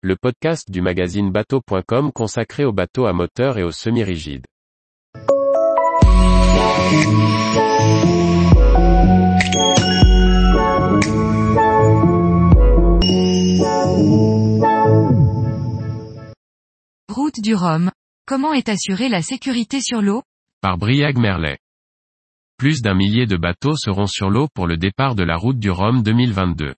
le podcast du magazine bateau.com consacré aux bateaux à moteur et aux semi-rigides. Route du Rhum. Comment est assurée la sécurité sur l'eau? Par Briag Merlet. Plus d'un millier de bateaux seront sur l'eau pour le départ de la route du Rhum 2022.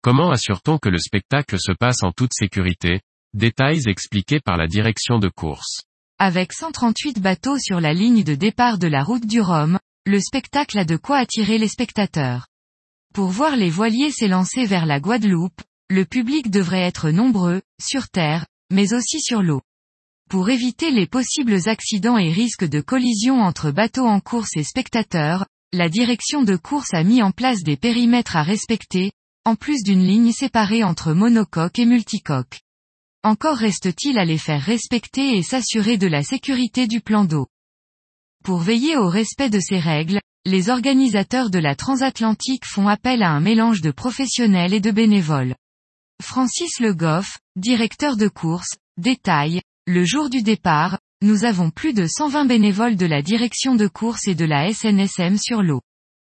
Comment assure-t-on que le spectacle se passe en toute sécurité? Détails expliqués par la direction de course. Avec 138 bateaux sur la ligne de départ de la route du Rhum, le spectacle a de quoi attirer les spectateurs. Pour voir les voiliers s'élancer vers la Guadeloupe, le public devrait être nombreux, sur terre, mais aussi sur l'eau. Pour éviter les possibles accidents et risques de collision entre bateaux en course et spectateurs, la direction de course a mis en place des périmètres à respecter, en plus d'une ligne séparée entre monocoque et multicoque. Encore reste-t-il à les faire respecter et s'assurer de la sécurité du plan d'eau. Pour veiller au respect de ces règles, les organisateurs de la transatlantique font appel à un mélange de professionnels et de bénévoles. Francis Le Goff, directeur de course, détaille, le jour du départ, nous avons plus de 120 bénévoles de la direction de course et de la SNSM sur l'eau.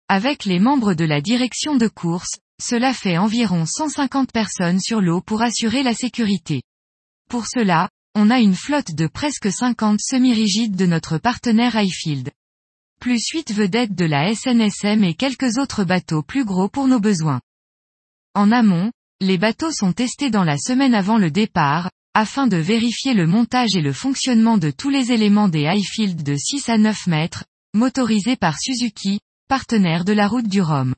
Avec les membres de la direction de course, cela fait environ 150 personnes sur l'eau pour assurer la sécurité. Pour cela, on a une flotte de presque 50 semi-rigides de notre partenaire Highfield. Plus 8 vedettes de la SNSM et quelques autres bateaux plus gros pour nos besoins. En amont, les bateaux sont testés dans la semaine avant le départ, afin de vérifier le montage et le fonctionnement de tous les éléments des Highfield de 6 à 9 mètres, motorisés par Suzuki, partenaire de la route du Rhum.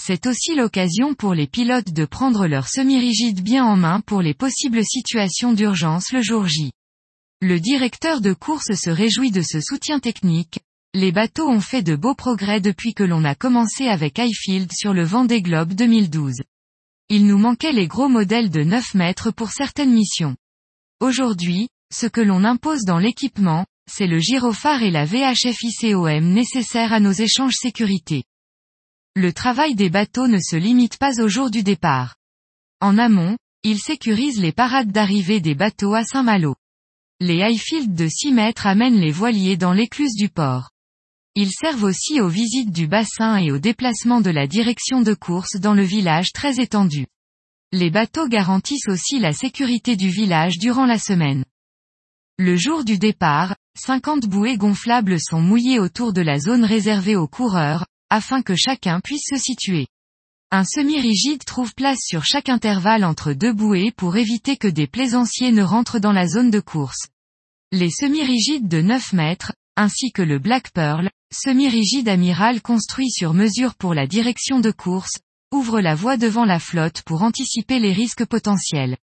C'est aussi l'occasion pour les pilotes de prendre leur semi-rigide bien en main pour les possibles situations d'urgence le jour J. Le directeur de course se réjouit de ce soutien technique. Les bateaux ont fait de beaux progrès depuis que l'on a commencé avec Highfield sur le Vendée Globe 2012. Il nous manquait les gros modèles de 9 mètres pour certaines missions. Aujourd'hui, ce que l'on impose dans l'équipement, c'est le gyrophare et la VHF ICOM nécessaires à nos échanges sécurité. Le travail des bateaux ne se limite pas au jour du départ. En amont, ils sécurisent les parades d'arrivée des bateaux à Saint-Malo. Les highfields de 6 mètres amènent les voiliers dans l'écluse du port. Ils servent aussi aux visites du bassin et au déplacement de la direction de course dans le village très étendu. Les bateaux garantissent aussi la sécurité du village durant la semaine. Le jour du départ, 50 bouées gonflables sont mouillées autour de la zone réservée aux coureurs, afin que chacun puisse se situer. Un semi-rigide trouve place sur chaque intervalle entre deux bouées pour éviter que des plaisanciers ne rentrent dans la zone de course. Les semi-rigides de 9 mètres, ainsi que le Black Pearl, semi-rigide amiral construit sur mesure pour la direction de course, ouvrent la voie devant la flotte pour anticiper les risques potentiels.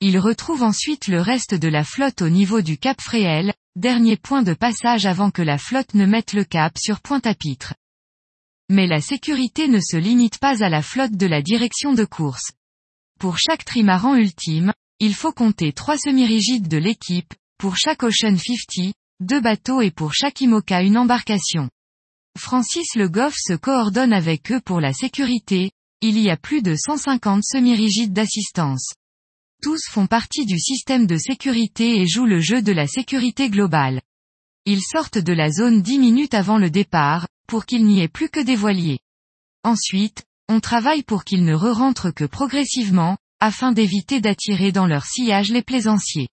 Il retrouve ensuite le reste de la flotte au niveau du Cap Fréhel, dernier point de passage avant que la flotte ne mette le cap sur Pointe-à-Pitre. Mais la sécurité ne se limite pas à la flotte de la direction de course. Pour chaque trimaran ultime, il faut compter trois semi-rigides de l'équipe, pour chaque Ocean 50, deux bateaux et pour chaque IMOCA une embarcation. Francis Le Goff se coordonne avec eux pour la sécurité, il y a plus de 150 semi-rigides d'assistance. Tous font partie du système de sécurité et jouent le jeu de la sécurité globale. Ils sortent de la zone 10 minutes avant le départ, pour qu'il n'y ait plus que des voiliers. Ensuite, on travaille pour qu'ils ne re-rentrent que progressivement, afin d'éviter d'attirer dans leur sillage les plaisanciers.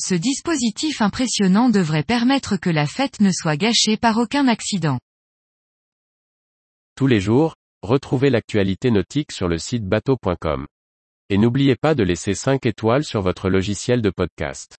Ce dispositif impressionnant devrait permettre que la fête ne soit gâchée par aucun accident. Tous les jours, retrouvez l'actualité nautique sur le site bateau.com. Et n'oubliez pas de laisser 5 étoiles sur votre logiciel de podcast.